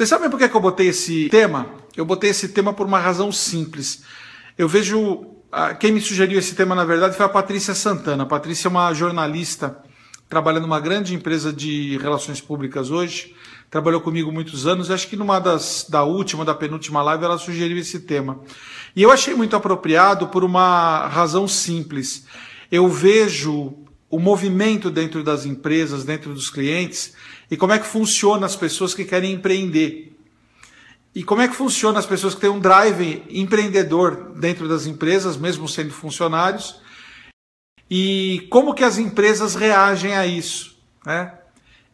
Vocês sabem por que eu botei esse tema? Eu botei esse tema por uma razão simples. Eu vejo. Quem me sugeriu esse tema, na verdade, foi a Patrícia Santana. A Patrícia é uma jornalista, trabalha numa grande empresa de relações públicas hoje. Trabalhou comigo muitos anos. Acho que numa das da última, da penúltima live, ela sugeriu esse tema. E eu achei muito apropriado por uma razão simples. Eu vejo o movimento dentro das empresas, dentro dos clientes, e como é que funciona as pessoas que querem empreender. E como é que funciona as pessoas que têm um drive empreendedor dentro das empresas, mesmo sendo funcionários, e como que as empresas reagem a isso, né?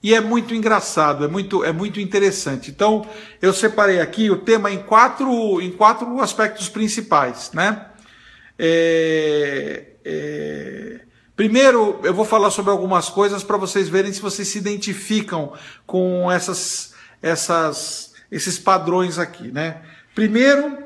E é muito engraçado, é muito, é muito interessante. Então, eu separei aqui o tema em quatro, em quatro aspectos principais, né? É, é, Primeiro, eu vou falar sobre algumas coisas para vocês verem se vocês se identificam com essas, essas, esses padrões aqui, né? Primeiro,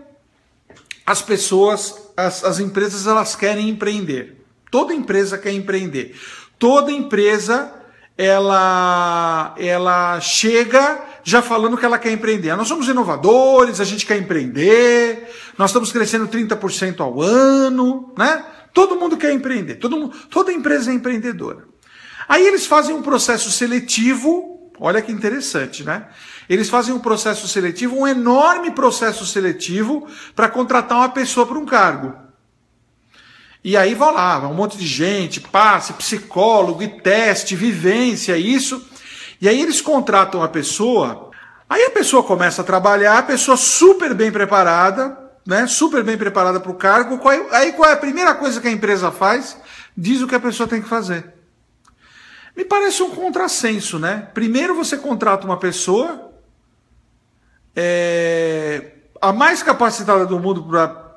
as pessoas, as, as empresas, elas querem empreender. Toda empresa quer empreender. Toda empresa, ela, ela chega já falando que ela quer empreender. Nós somos inovadores, a gente quer empreender, nós estamos crescendo 30% ao ano, né? Todo mundo quer empreender, todo mundo, toda empresa é empreendedora. Aí eles fazem um processo seletivo, olha que interessante, né? Eles fazem um processo seletivo, um enorme processo seletivo para contratar uma pessoa para um cargo. E aí vai lá, um monte de gente, passe, psicólogo e teste, vivência, isso. E aí eles contratam a pessoa, aí a pessoa começa a trabalhar, a pessoa super bem preparada, né, super bem preparada para o cargo. Qual é, aí qual é a primeira coisa que a empresa faz? Diz o que a pessoa tem que fazer. Me parece um contrassenso, né? Primeiro você contrata uma pessoa é, a mais capacitada do mundo para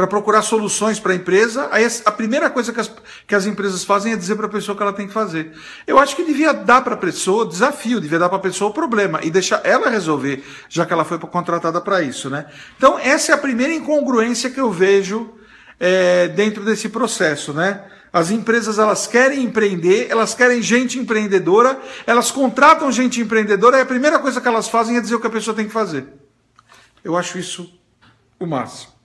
para procurar soluções para a empresa, aí a primeira coisa que as, que as empresas fazem é dizer para a pessoa o que ela tem que fazer. Eu acho que devia dar para a pessoa o desafio, devia dar para a pessoa o problema e deixar ela resolver, já que ela foi contratada para isso. Né? Então, essa é a primeira incongruência que eu vejo é, dentro desse processo. Né? As empresas elas querem empreender, elas querem gente empreendedora, elas contratam gente empreendedora e a primeira coisa que elas fazem é dizer o que a pessoa tem que fazer. Eu acho isso o máximo.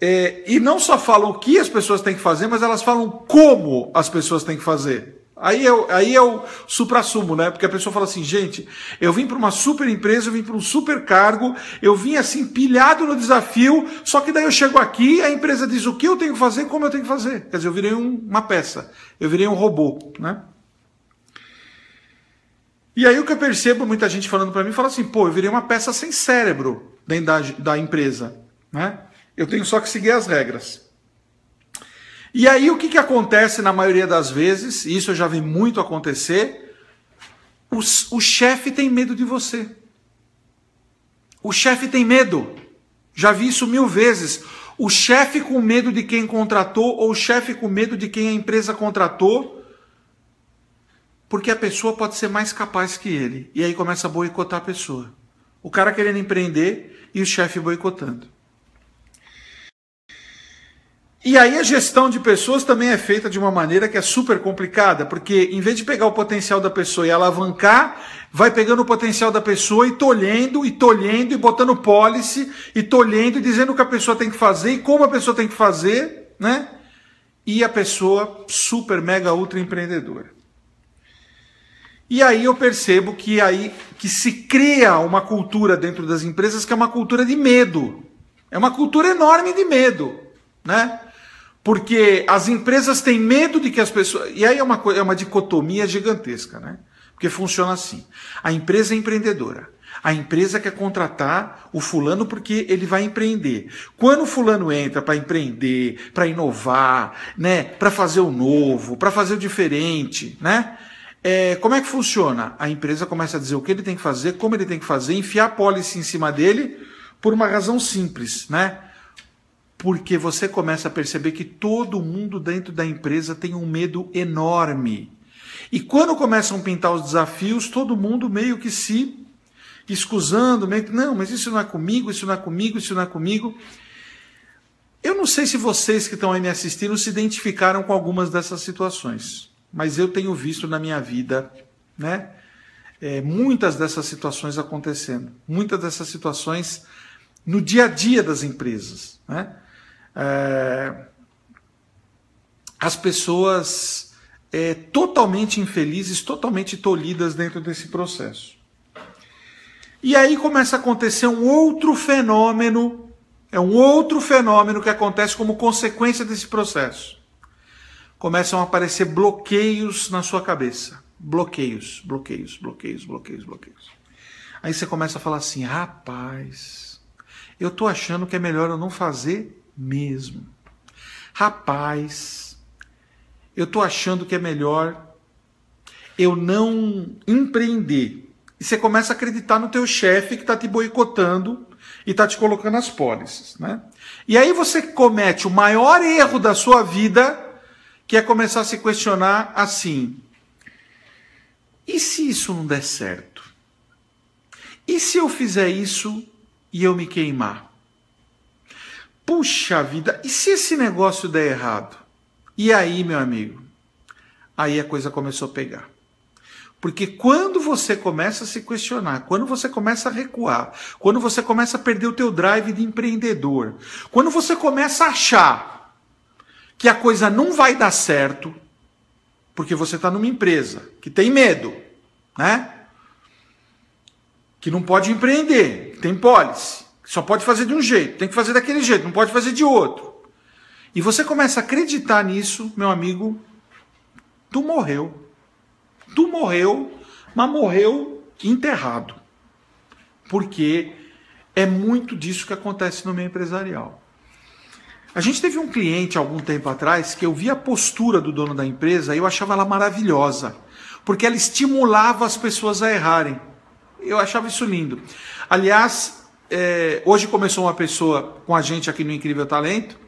É, e não só falam o que as pessoas têm que fazer, mas elas falam como as pessoas têm que fazer. Aí é, aí é o supra-sumo, né? Porque a pessoa fala assim, gente, eu vim para uma super empresa, eu vim para um super cargo, eu vim assim pilhado no desafio, só que daí eu chego aqui, a empresa diz o que eu tenho que fazer, como eu tenho que fazer. Quer dizer, eu virei um, uma peça, eu virei um robô, né? E aí o que eu percebo, muita gente falando para mim, fala assim, pô, eu virei uma peça sem cérebro dentro da, da empresa, né? Eu tenho só que seguir as regras. E aí o que, que acontece na maioria das vezes, e isso eu já vi muito acontecer, o, o chefe tem medo de você. O chefe tem medo. Já vi isso mil vezes. O chefe com medo de quem contratou, ou o chefe com medo de quem a empresa contratou, porque a pessoa pode ser mais capaz que ele. E aí começa a boicotar a pessoa. O cara querendo empreender e o chefe boicotando. E aí a gestão de pessoas também é feita de uma maneira que é super complicada, porque em vez de pegar o potencial da pessoa e alavancar, vai pegando o potencial da pessoa e tolhendo, e tolhendo, e botando policy, e tolhendo, e dizendo o que a pessoa tem que fazer e como a pessoa tem que fazer, né? E a pessoa super, mega, ultra empreendedora. E aí eu percebo que aí que se cria uma cultura dentro das empresas que é uma cultura de medo. É uma cultura enorme de medo, né? Porque as empresas têm medo de que as pessoas. E aí é uma, é uma dicotomia gigantesca, né? Porque funciona assim: a empresa é empreendedora. A empresa quer contratar o fulano porque ele vai empreender. Quando o fulano entra para empreender, para inovar, né, para fazer o novo, para fazer o diferente, né? É, como é que funciona? A empresa começa a dizer o que ele tem que fazer, como ele tem que fazer, enfiar a policy em cima dele por uma razão simples, né? Porque você começa a perceber que todo mundo dentro da empresa tem um medo enorme. E quando começam a pintar os desafios, todo mundo meio que se escusando, meio que, não, mas isso não é comigo, isso não é comigo, isso não é comigo. Eu não sei se vocês que estão aí me assistindo se identificaram com algumas dessas situações, mas eu tenho visto na minha vida, né? é, muitas dessas situações acontecendo, muitas dessas situações no dia a dia das empresas. Né? É, as pessoas é, totalmente infelizes, totalmente tolhidas dentro desse processo. E aí começa a acontecer um outro fenômeno, é um outro fenômeno que acontece como consequência desse processo. Começam a aparecer bloqueios na sua cabeça. Bloqueios, bloqueios, bloqueios, bloqueios, bloqueios. Aí você começa a falar assim: rapaz, eu tô achando que é melhor eu não fazer mesmo. Rapaz, eu tô achando que é melhor eu não empreender. E você começa a acreditar no teu chefe que está te boicotando e está te colocando as pólices. Né? E aí você comete o maior erro da sua vida, que é começar a se questionar assim: e se isso não der certo? E se eu fizer isso e eu me queimar? Puxa vida, e se esse negócio der errado? E aí, meu amigo? Aí a coisa começou a pegar. Porque quando você começa a se questionar, quando você começa a recuar, quando você começa a perder o teu drive de empreendedor, quando você começa a achar que a coisa não vai dar certo, porque você está numa empresa que tem medo, né? Que não pode empreender, que tem que só pode fazer de um jeito, tem que fazer daquele jeito, não pode fazer de outro. E você começa a acreditar nisso, meu amigo, tu morreu. Tu morreu, mas morreu enterrado. Porque é muito disso que acontece no meio empresarial. A gente teve um cliente algum tempo atrás que eu vi a postura do dono da empresa e eu achava ela maravilhosa, porque ela estimulava as pessoas a errarem. Eu achava isso lindo. Aliás, é, hoje começou uma pessoa com a gente aqui no Incrível Talento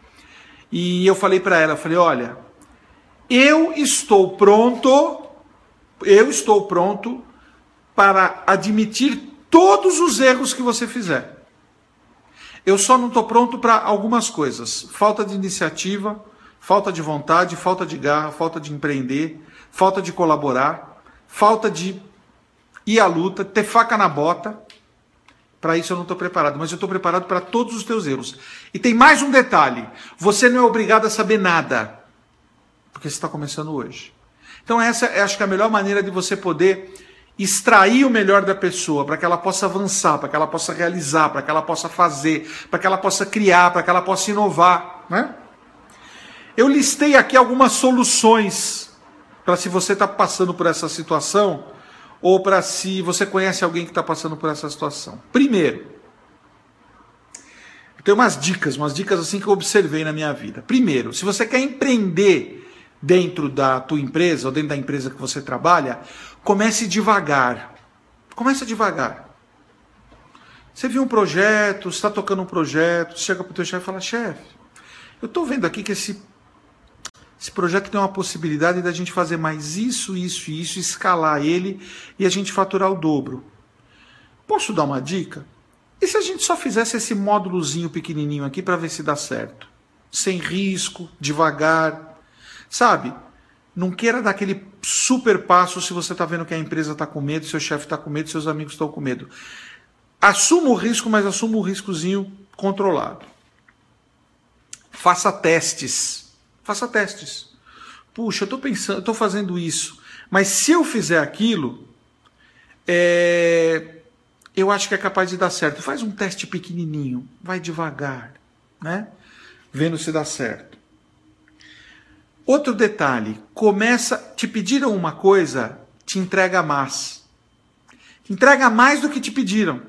e eu falei para ela, falei, olha, eu estou pronto eu estou pronto para admitir todos os erros que você fizer. Eu só não estou pronto para algumas coisas: falta de iniciativa, falta de vontade, falta de garra, falta de empreender, falta de colaborar, falta de ir à luta, ter faca na bota. Para isso eu não estou preparado, mas eu estou preparado para todos os teus erros. E tem mais um detalhe: você não é obrigado a saber nada, porque você está começando hoje. Então, essa é, acho que é a melhor maneira de você poder extrair o melhor da pessoa, para que ela possa avançar, para que ela possa realizar, para que ela possa fazer, para que ela possa criar, para que ela possa inovar. Né? Eu listei aqui algumas soluções para se você está passando por essa situação ou para se você conhece alguém que está passando por essa situação. Primeiro, tem umas dicas, umas dicas assim que eu observei na minha vida. Primeiro, se você quer empreender dentro da tua empresa ou dentro da empresa que você trabalha, comece devagar. Comece devagar. Você viu um projeto, está tocando um projeto, chega para o teu chefe e fala, chefe, eu estou vendo aqui que esse, esse projeto tem uma possibilidade da gente fazer mais isso, isso e isso, escalar ele e a gente faturar o dobro. Posso dar uma dica? E se a gente só fizesse esse módulozinho pequenininho aqui para ver se dá certo? Sem risco, devagar, Sabe? Não queira dar aquele super passo se você está vendo que a empresa está com medo, seu chefe está com medo, seus amigos estão com medo. Assuma o risco, mas assuma o riscozinho controlado. Faça testes. Faça testes. Puxa, eu estou pensando, estou fazendo isso, mas se eu fizer aquilo, é, eu acho que é capaz de dar certo. Faz um teste pequenininho, vai devagar, né? Vendo se dá certo. Outro detalhe, começa, te pediram uma coisa, te entrega mais. Entrega mais do que te pediram.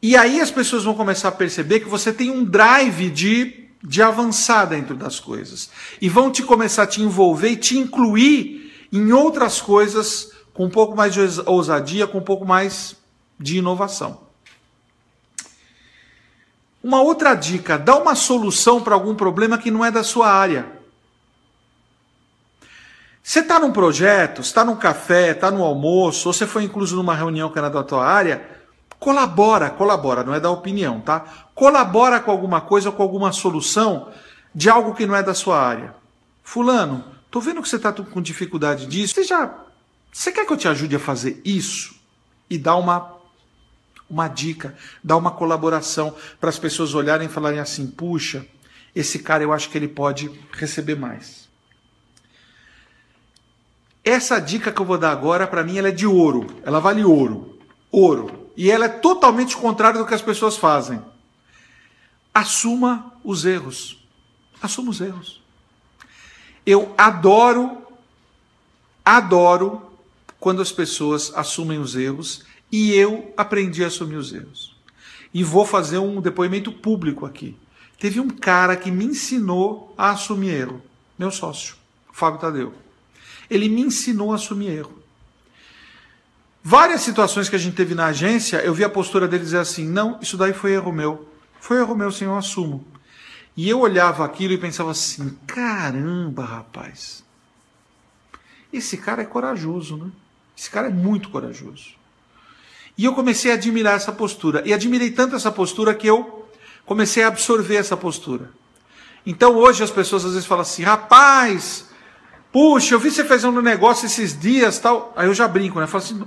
E aí as pessoas vão começar a perceber que você tem um drive de, de avançar dentro das coisas. E vão te começar a te envolver e te incluir em outras coisas com um pouco mais de ousadia, com um pouco mais de inovação. Uma outra dica: dá uma solução para algum problema que não é da sua área. Você está num projeto, está num café, está no almoço, ou você foi incluso numa reunião que era da tua área, colabora, colabora, não é da opinião, tá? Colabora com alguma coisa, com alguma solução de algo que não é da sua área. Fulano, tô vendo que você está com dificuldade disso. Você já Você quer que eu te ajude a fazer isso? E dar uma, uma dica, dar uma colaboração para as pessoas olharem e falarem assim: puxa, esse cara eu acho que ele pode receber mais. Essa dica que eu vou dar agora, para mim, ela é de ouro. Ela vale ouro. Ouro. E ela é totalmente contrária do que as pessoas fazem. Assuma os erros. Assuma os erros. Eu adoro, adoro quando as pessoas assumem os erros e eu aprendi a assumir os erros. E vou fazer um depoimento público aqui. Teve um cara que me ensinou a assumir erro, meu sócio, Fábio Tadeu. Ele me ensinou a assumir erro. Várias situações que a gente teve na agência, eu vi a postura dele dizer assim: não, isso daí foi erro meu. Foi erro meu, sim, eu assumo. E eu olhava aquilo e pensava assim: caramba, rapaz. Esse cara é corajoso, né? Esse cara é muito corajoso. E eu comecei a admirar essa postura. E admirei tanto essa postura que eu comecei a absorver essa postura. Então hoje as pessoas às vezes falam assim: rapaz, puxa, eu vi você fazendo um negócio esses dias tal. Aí eu já brinco, né? Eu falo assim: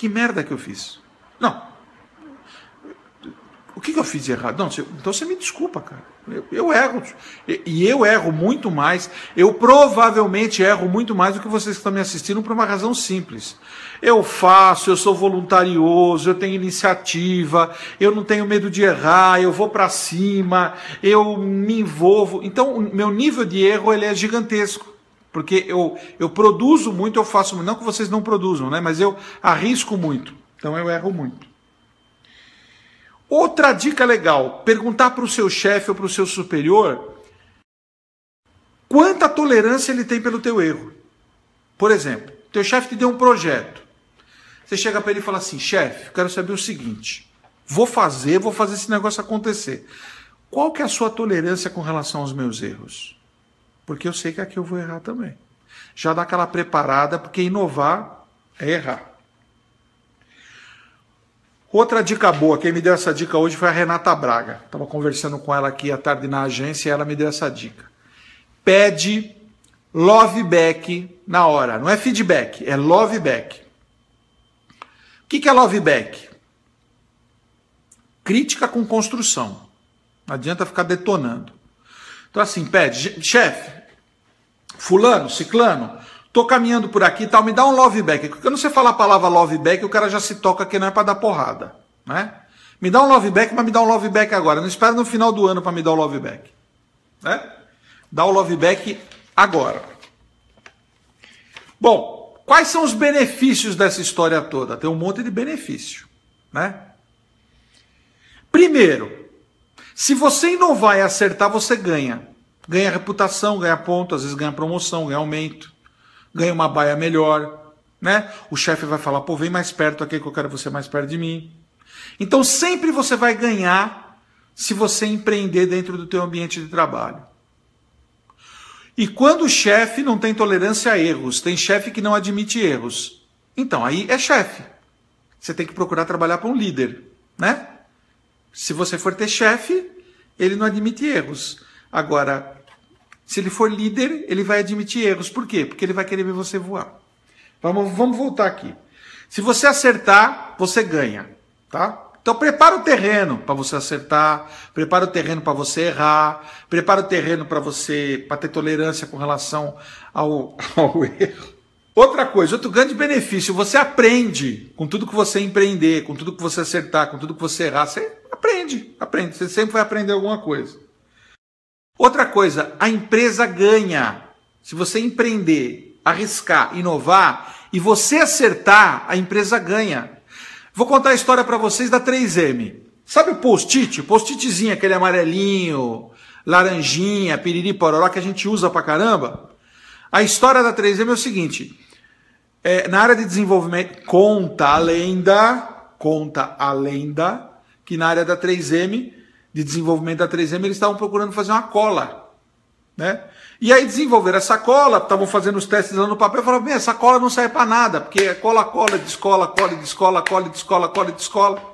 que merda que eu fiz? Não. O que, que eu fiz de errado? Não, então você me desculpa, cara. Eu, eu erro. E eu erro muito mais. Eu provavelmente erro muito mais do que vocês que estão me assistindo por uma razão simples. Eu faço, eu sou voluntarioso, eu tenho iniciativa, eu não tenho medo de errar, eu vou para cima, eu me envolvo. Então, o meu nível de erro ele é gigantesco. Porque eu, eu produzo muito, eu faço muito. Não que vocês não produzam, né? mas eu arrisco muito. Então eu erro muito. Outra dica legal: perguntar para o seu chefe ou para o seu superior quanta tolerância ele tem pelo teu erro. Por exemplo, teu chefe te deu um projeto. Você chega para ele e fala assim: chefe, quero saber o seguinte. Vou fazer, vou fazer esse negócio acontecer. Qual que é a sua tolerância com relação aos meus erros? Porque eu sei que aqui eu vou errar também. Já dá aquela preparada, porque inovar é errar. Outra dica boa, quem me deu essa dica hoje foi a Renata Braga. Estava conversando com ela aqui à tarde na agência e ela me deu essa dica. Pede love back na hora. Não é feedback, é love back. O que é love back? Crítica com construção. Não adianta ficar detonando. Então, assim, pede, chefe, fulano, ciclano, Tô caminhando por aqui e tal, me dá um love back. Quando você fala a palavra love back, o cara já se toca que não é para dar porrada, né? Me dá um love back, mas me dá um love back agora. Não espera no final do ano para me dar o love back. Né? Dá o love back agora. Bom, quais são os benefícios dessa história toda? Tem um monte de benefício, né? Primeiro, se você inovar e acertar, você ganha. Ganha reputação, ganha ponto, às vezes ganha promoção, ganha aumento ganha uma baia melhor, né? O chefe vai falar, pô, vem mais perto aqui que eu quero você mais perto de mim. Então sempre você vai ganhar se você empreender dentro do teu ambiente de trabalho. E quando o chefe não tem tolerância a erros, tem chefe que não admite erros, então aí é chefe. Você tem que procurar trabalhar para um líder, né? Se você for ter chefe, ele não admite erros. Agora, se ele for líder, ele vai admitir erros. Por quê? Porque ele vai querer ver você voar. Vamos, vamos voltar aqui. Se você acertar, você ganha, tá? Então prepara o terreno para você acertar, prepara o terreno para você errar, prepara o terreno para você para ter tolerância com relação ao, ao erro. Outra coisa, outro grande benefício, você aprende com tudo que você empreender, com tudo que você acertar, com tudo que você errar, você aprende, aprende, você sempre vai aprender alguma coisa. Outra coisa, a empresa ganha. Se você empreender, arriscar, inovar e você acertar, a empresa ganha. Vou contar a história para vocês da 3M. Sabe o post-it? Post-itzinho, aquele amarelinho, laranjinha, piriri pororó que a gente usa pra caramba? A história da 3M é o seguinte: é, na área de desenvolvimento, conta a lenda, conta a lenda, que na área da 3M de desenvolvimento da 3M, eles estavam procurando fazer uma cola. Né? E aí desenvolveram essa cola, estavam fazendo os testes lá no papel, falaram, bem, essa cola não serve para nada, porque é cola, cola, descola, cola, descola, cola, descola, cola, descola.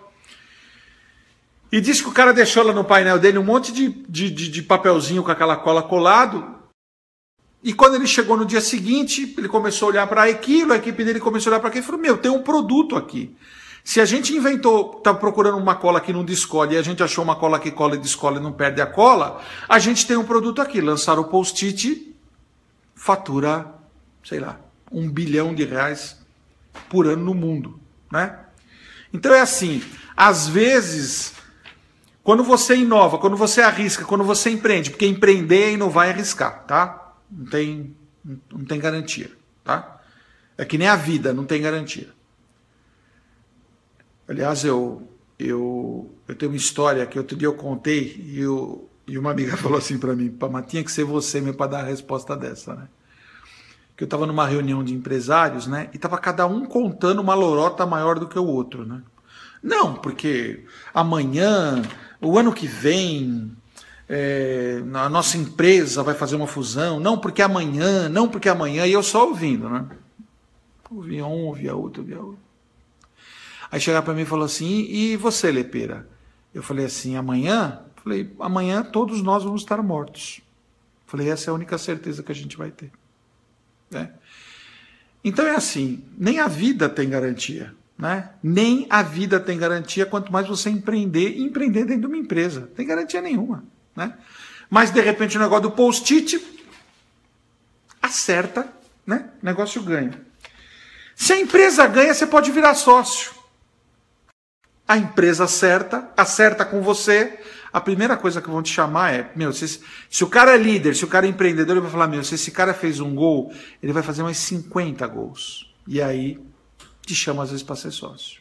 E disse que o cara deixou lá no painel dele um monte de, de, de, de papelzinho com aquela cola colado. E quando ele chegou no dia seguinte, ele começou a olhar para aquilo, a equipe dele começou a olhar para aquilo e falou: Meu, tem um produto aqui. Se a gente inventou, tá procurando uma cola que não descola e a gente achou uma cola que cola e descola e não perde a cola, a gente tem um produto aqui. Lançaram o post-it, fatura, sei lá, um bilhão de reais por ano no mundo, né? Então é assim, às vezes, quando você inova, quando você arrisca, quando você empreende, porque empreender é inovar e arriscar, tá? Não tem, não tem garantia, tá? É que nem a vida, não tem garantia. Aliás, eu, eu, eu tenho uma história que outro dia eu contei e, eu, e uma amiga falou assim para mim, mas tinha que ser você mesmo para dar a resposta dessa, né? Que eu estava numa reunião de empresários, né? E tava cada um contando uma lorota maior do que o outro, né? Não, porque amanhã, o ano que vem, é, a nossa empresa vai fazer uma fusão. Não, porque amanhã, não, porque amanhã. E eu só ouvindo, né? Ouvia um, ouvia outro, ouvia outro. Aí chegaram para mim e falou assim: e você, Lepeira? Eu falei assim: amanhã? Falei: amanhã todos nós vamos estar mortos. Falei: essa é a única certeza que a gente vai ter. Né? Então é assim: nem a vida tem garantia. Né? Nem a vida tem garantia, quanto mais você empreender e empreender dentro de uma empresa. Tem garantia nenhuma. Né? Mas de repente o negócio do post-it acerta, né? o negócio ganha. Se a empresa ganha, você pode virar sócio. A empresa acerta, acerta com você. A primeira coisa que vão te chamar é: meu, se, se o cara é líder, se o cara é empreendedor, ele vai falar: meu, se esse cara fez um gol, ele vai fazer mais 50 gols. E aí te chama às vezes para ser sócio.